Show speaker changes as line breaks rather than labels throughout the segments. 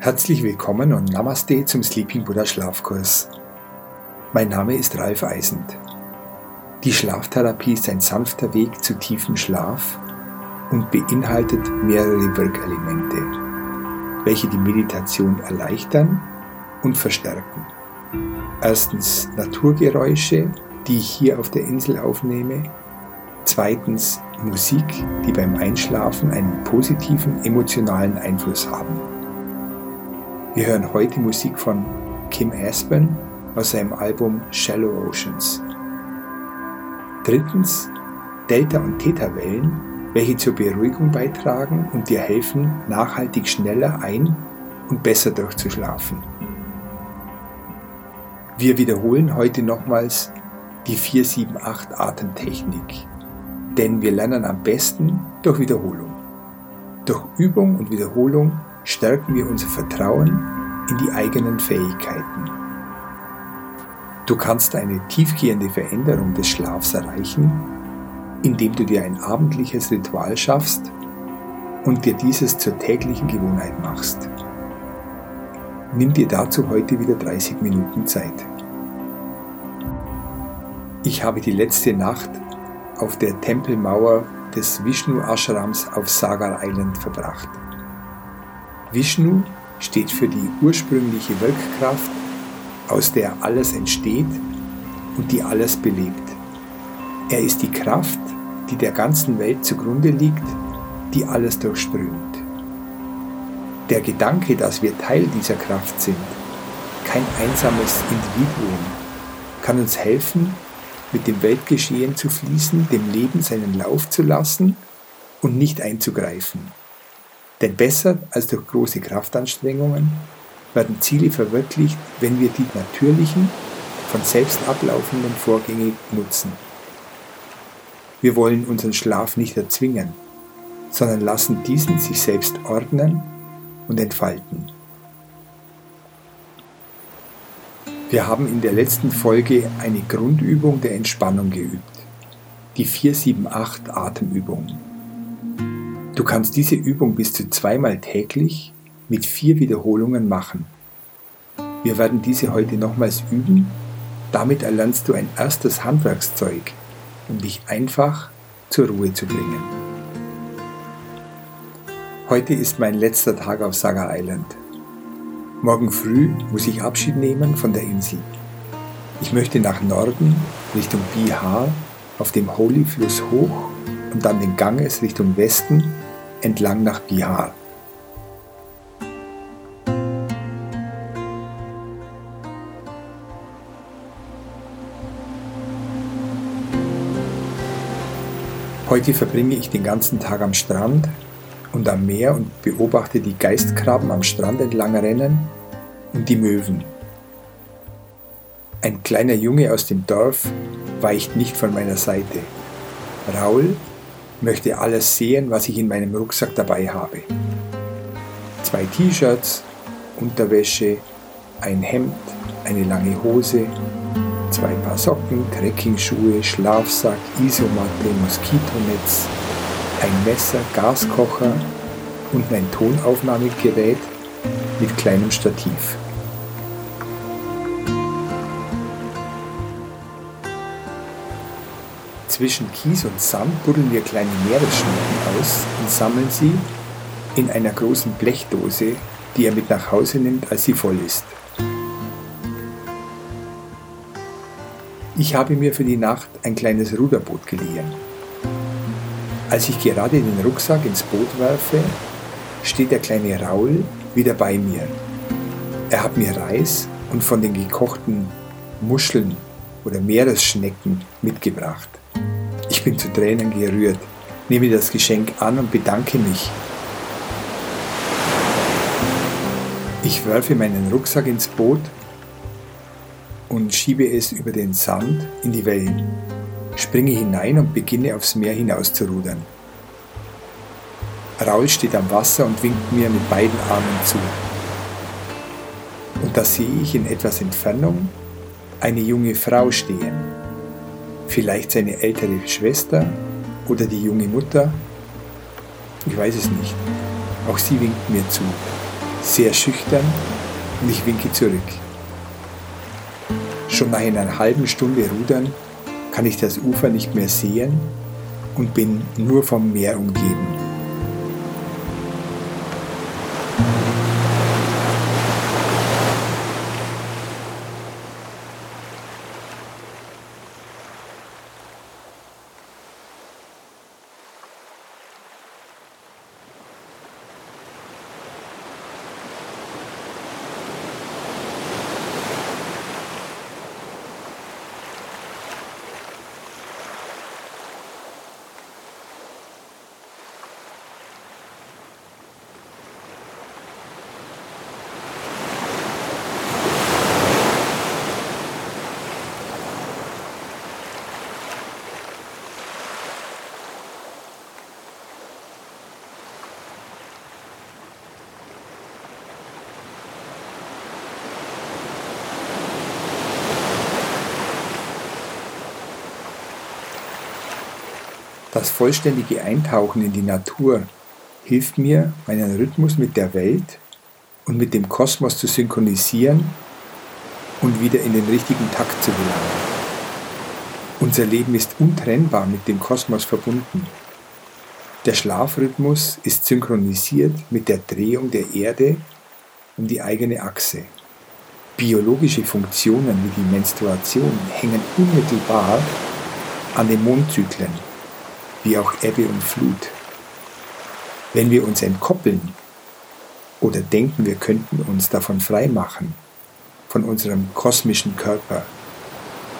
Herzlich willkommen und Namaste zum Sleeping Buddha Schlafkurs. Mein Name ist Ralf Eisend. Die Schlaftherapie ist ein sanfter Weg zu tiefem Schlaf und beinhaltet mehrere Wirkelemente, welche die Meditation erleichtern und verstärken. Erstens Naturgeräusche, die ich hier auf der Insel aufnehme. Zweitens Musik, die beim Einschlafen einen positiven emotionalen Einfluss haben. Wir hören heute Musik von Kim Aspen aus seinem Album Shallow Oceans. Drittens Delta- und Theta-Wellen, welche zur Beruhigung beitragen und dir helfen, nachhaltig schneller ein- und besser durchzuschlafen. Wir wiederholen heute nochmals die 478 Atemtechnik, denn wir lernen am besten durch Wiederholung. Durch Übung und Wiederholung stärken wir unser Vertrauen in die eigenen Fähigkeiten. Du kannst eine tiefgehende Veränderung des Schlafs erreichen, indem du dir ein abendliches Ritual schaffst und dir dieses zur täglichen Gewohnheit machst. Nimm dir dazu heute wieder 30 Minuten Zeit. Ich habe die letzte Nacht auf der Tempelmauer des Vishnu Ashrams auf Sagar Island verbracht. Vishnu steht für die ursprüngliche Wirkkraft, aus der alles entsteht und die alles belebt. Er ist die Kraft, die der ganzen Welt zugrunde liegt, die alles durchströmt. Der Gedanke, dass wir Teil dieser Kraft sind, kein einsames Individuum, kann uns helfen, mit dem Weltgeschehen zu fließen, dem Leben seinen Lauf zu lassen und nicht einzugreifen. Denn besser als durch große Kraftanstrengungen werden Ziele verwirklicht, wenn wir die natürlichen, von selbst ablaufenden Vorgänge nutzen. Wir wollen unseren Schlaf nicht erzwingen, sondern lassen diesen sich selbst ordnen und entfalten. Wir haben in der letzten Folge eine Grundübung der Entspannung geübt, die 478 Atemübung. Du kannst diese Übung bis zu zweimal täglich mit vier Wiederholungen machen. Wir werden diese heute nochmals üben. Damit erlernst du ein erstes Handwerkszeug, um dich einfach zur Ruhe zu bringen. Heute ist mein letzter Tag auf Saga Island. Morgen früh muss ich Abschied nehmen von der Insel. Ich möchte nach Norden Richtung Bihar auf dem Holy-Fluss hoch und dann den Ganges Richtung Westen entlang nach Bihar. Heute verbringe ich den ganzen Tag am Strand und am Meer und beobachte die Geistkrabben am Strand entlang rennen und die Möwen. Ein kleiner Junge aus dem Dorf weicht nicht von meiner Seite. Raul möchte alles sehen, was ich in meinem Rucksack dabei habe. Zwei T-Shirts, Unterwäsche, ein Hemd, eine lange Hose, zwei Paar Socken, Trekkingschuhe, Schlafsack, Isomatte, Moskitonetz, ein Messer, Gaskocher und mein Tonaufnahmegerät mit kleinem Stativ. Zwischen Kies und Sand buddeln wir kleine Meeresschnecken aus und sammeln sie in einer großen Blechdose, die er mit nach Hause nimmt, als sie voll ist. Ich habe mir für die Nacht ein kleines Ruderboot geliehen. Als ich gerade den Rucksack ins Boot werfe, steht der kleine Raul wieder bei mir. Er hat mir Reis und von den gekochten Muscheln oder Meeresschnecken mitgebracht. Ich bin zu Tränen gerührt, nehme das Geschenk an und bedanke mich. Ich werfe meinen Rucksack ins Boot und schiebe es über den Sand in die Wellen, springe hinein und beginne aufs Meer hinaus zu rudern. Raul steht am Wasser und winkt mir mit beiden Armen zu. Und da sehe ich in etwas Entfernung eine junge Frau stehen. Vielleicht seine ältere Schwester oder die junge Mutter? Ich weiß es nicht. Auch sie winkt mir zu. Sehr schüchtern und ich winke zurück. Schon nach einer halben Stunde Rudern kann ich das Ufer nicht mehr sehen und bin nur vom Meer umgeben. Das vollständige Eintauchen in die Natur hilft mir, meinen Rhythmus mit der Welt und mit dem Kosmos zu synchronisieren und wieder in den richtigen Takt zu gelangen. Unser Leben ist untrennbar mit dem Kosmos verbunden. Der Schlafrhythmus ist synchronisiert mit der Drehung der Erde um die eigene Achse. Biologische Funktionen wie die Menstruation hängen unmittelbar an den Mondzyklen wie auch Ebbe und Flut. Wenn wir uns entkoppeln oder denken, wir könnten uns davon freimachen, von unserem kosmischen Körper,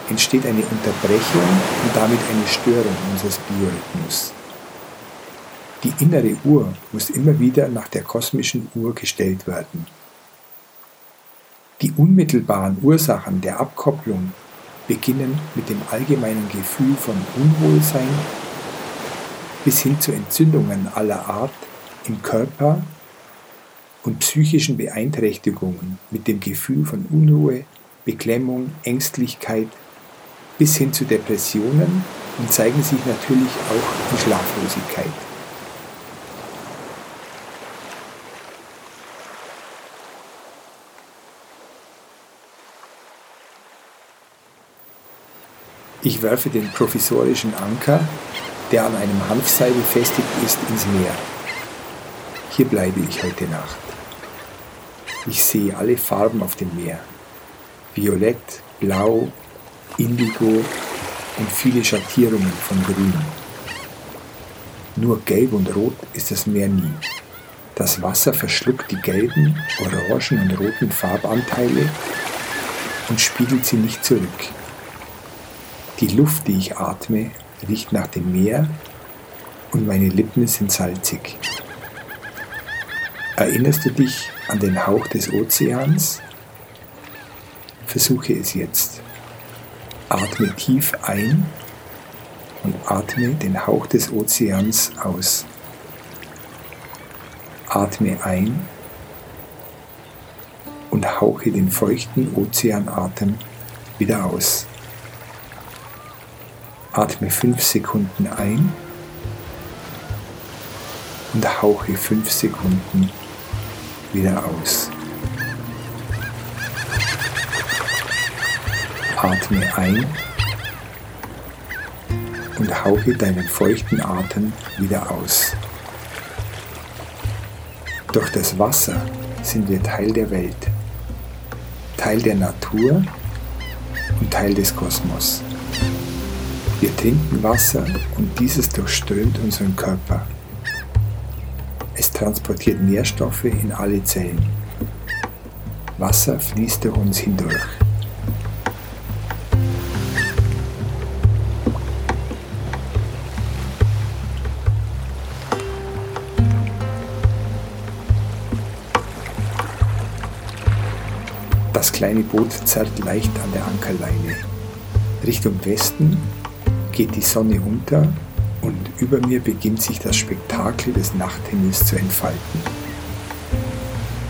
entsteht eine Unterbrechung und damit eine Störung unseres Biorhythmus. Die innere Uhr muss immer wieder nach der kosmischen Uhr gestellt werden. Die unmittelbaren Ursachen der Abkopplung beginnen mit dem allgemeinen Gefühl von Unwohlsein bis hin zu Entzündungen aller Art im Körper und psychischen Beeinträchtigungen mit dem Gefühl von Unruhe, Beklemmung, Ängstlichkeit bis hin zu Depressionen und zeigen sich natürlich auch in Schlaflosigkeit. Ich werfe den provisorischen Anker der an einem Hanfseil befestigt ist, ins Meer. Hier bleibe ich heute Nacht. Ich sehe alle Farben auf dem Meer. Violett, Blau, Indigo und viele Schattierungen von Grün. Nur gelb und rot ist das Meer nie. Das Wasser verschluckt die gelben, orangen und roten Farbanteile und spiegelt sie nicht zurück. Die Luft, die ich atme, riecht nach dem Meer und meine Lippen sind salzig. Erinnerst du dich an den Hauch des Ozeans? Versuche es jetzt. Atme tief ein und atme den Hauch des Ozeans aus. Atme ein und hauche den feuchten Ozeanatem wieder aus. Atme 5 Sekunden ein und hauche 5 Sekunden wieder aus. Atme ein und hauche deinen feuchten Atem wieder aus. Durch das Wasser sind wir Teil der Welt, Teil der Natur und Teil des Kosmos. Wir trinken Wasser und dieses durchströmt unseren Körper. Es transportiert Nährstoffe in alle Zellen. Wasser fließt durch uns hindurch. Das kleine Boot zerrt leicht an der Ankerleine. Richtung Westen geht die Sonne unter und über mir beginnt sich das Spektakel des Nachthimmels zu entfalten.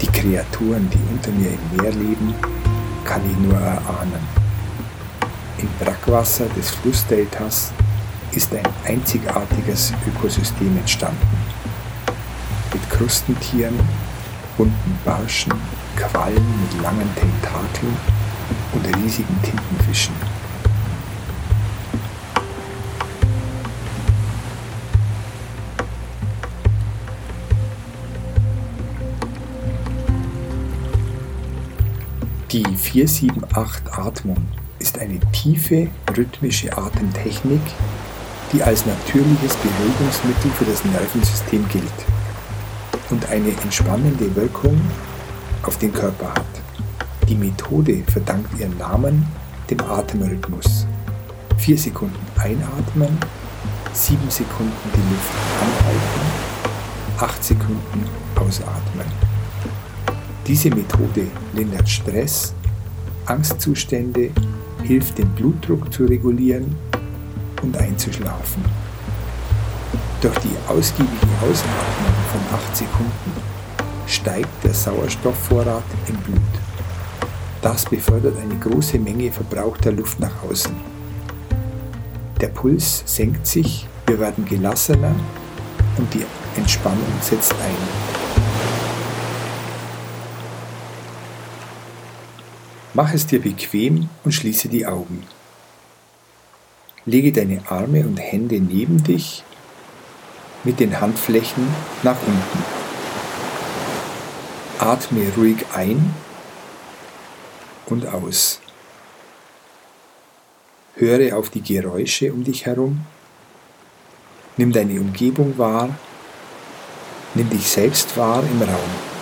Die Kreaturen, die unter mir im Meer leben, kann ich nur erahnen. im Brackwasser des Flussdeltas ist ein einzigartiges Ökosystem entstanden. Mit Krustentieren, bunten Barschen, Quallen mit langen Tentakeln und riesigen Tintenfischen. Die 478-Atmung ist eine tiefe, rhythmische Atemtechnik, die als natürliches Beruhigungsmittel für das Nervensystem gilt und eine entspannende Wirkung auf den Körper hat. Die Methode verdankt ihren Namen dem Atemrhythmus. Vier Sekunden einatmen, sieben Sekunden die Luft anhalten, acht Sekunden ausatmen. Diese Methode lindert Stress, Angstzustände, hilft den Blutdruck zu regulieren und einzuschlafen. Durch die ausgiebige Ausatmung von 8 Sekunden steigt der Sauerstoffvorrat im Blut. Das befördert eine große Menge verbrauchter Luft nach außen. Der Puls senkt sich, wir werden gelassener und die Entspannung setzt ein. Mach es dir bequem und schließe die Augen. Lege deine Arme und Hände neben dich mit den Handflächen nach unten. Atme ruhig ein und aus. Höre auf die Geräusche um dich herum. Nimm deine Umgebung wahr. Nimm dich selbst wahr im Raum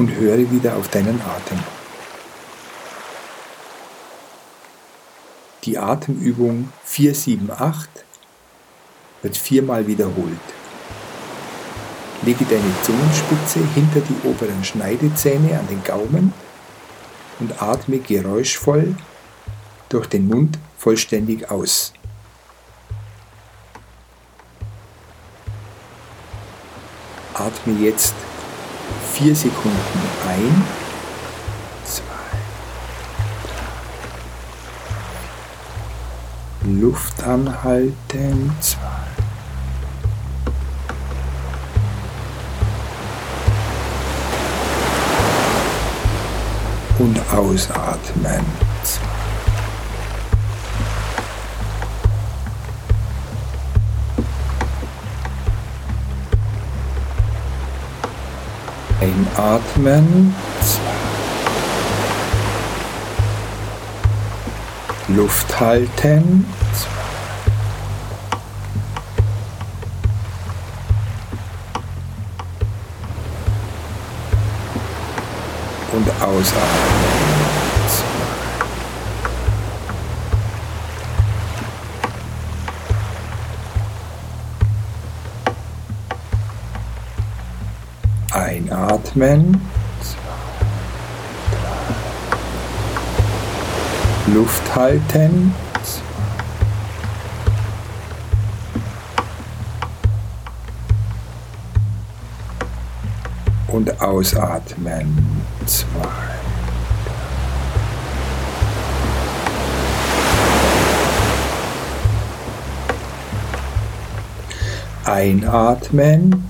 und höre wieder auf deinen Atem. Die Atemübung 478 wird viermal wiederholt. Lege deine Zungenspitze hinter die oberen Schneidezähne an den Gaumen und atme geräuschvoll durch den Mund vollständig aus. Atme jetzt vier Sekunden ein, zwei, Luft anhalten, zwei. Und ausatmen. Einatmen. Luft halten. Und ausatmen. Einatmen. Luft halten. Und ausatmen. Zwei. Einatmen.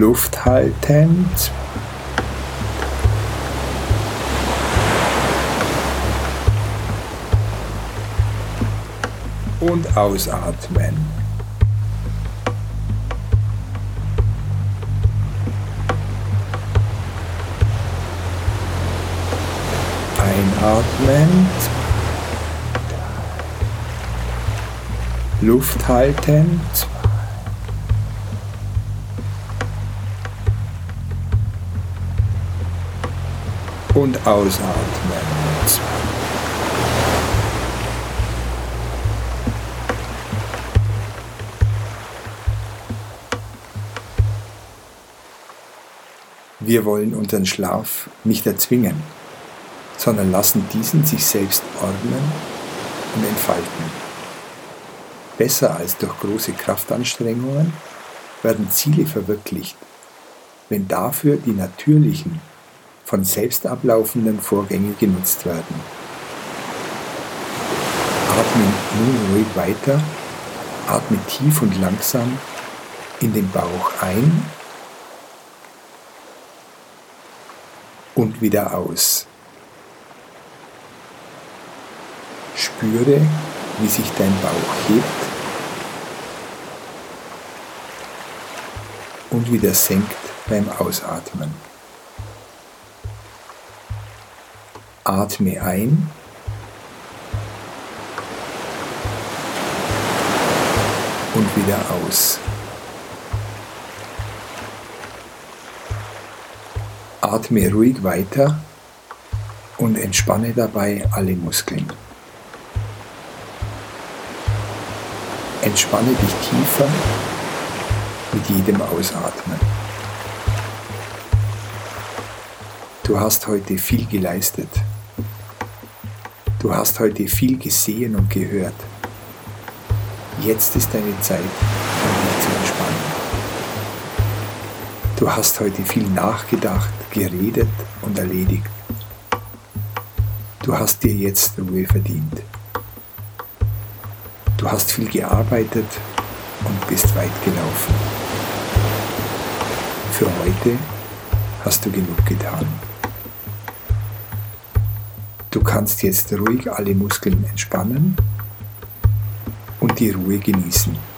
Luft halten. Und ausatmen. Einatmen. Luft halten. Und ausatmen. Wir wollen unseren Schlaf nicht erzwingen, sondern lassen diesen sich selbst ordnen und entfalten. Besser als durch große Kraftanstrengungen werden Ziele verwirklicht, wenn dafür die natürlichen von selbst ablaufenden Vorgängen genutzt werden. Atme nun ruhig weiter, atme tief und langsam in den Bauch ein und wieder aus. Spüre, wie sich dein Bauch hebt und wieder senkt beim Ausatmen. Atme ein. Und wieder aus. Atme ruhig weiter und entspanne dabei alle Muskeln. Entspanne dich tiefer mit jedem Ausatmen. Du hast heute viel geleistet. Du hast heute viel gesehen und gehört. Jetzt ist deine Zeit, um dich zu entspannen. Du hast heute viel nachgedacht, geredet und erledigt. Du hast dir jetzt Ruhe verdient. Du hast viel gearbeitet und bist weit gelaufen. Für heute hast du genug getan. Du kannst jetzt ruhig alle Muskeln entspannen und die Ruhe genießen.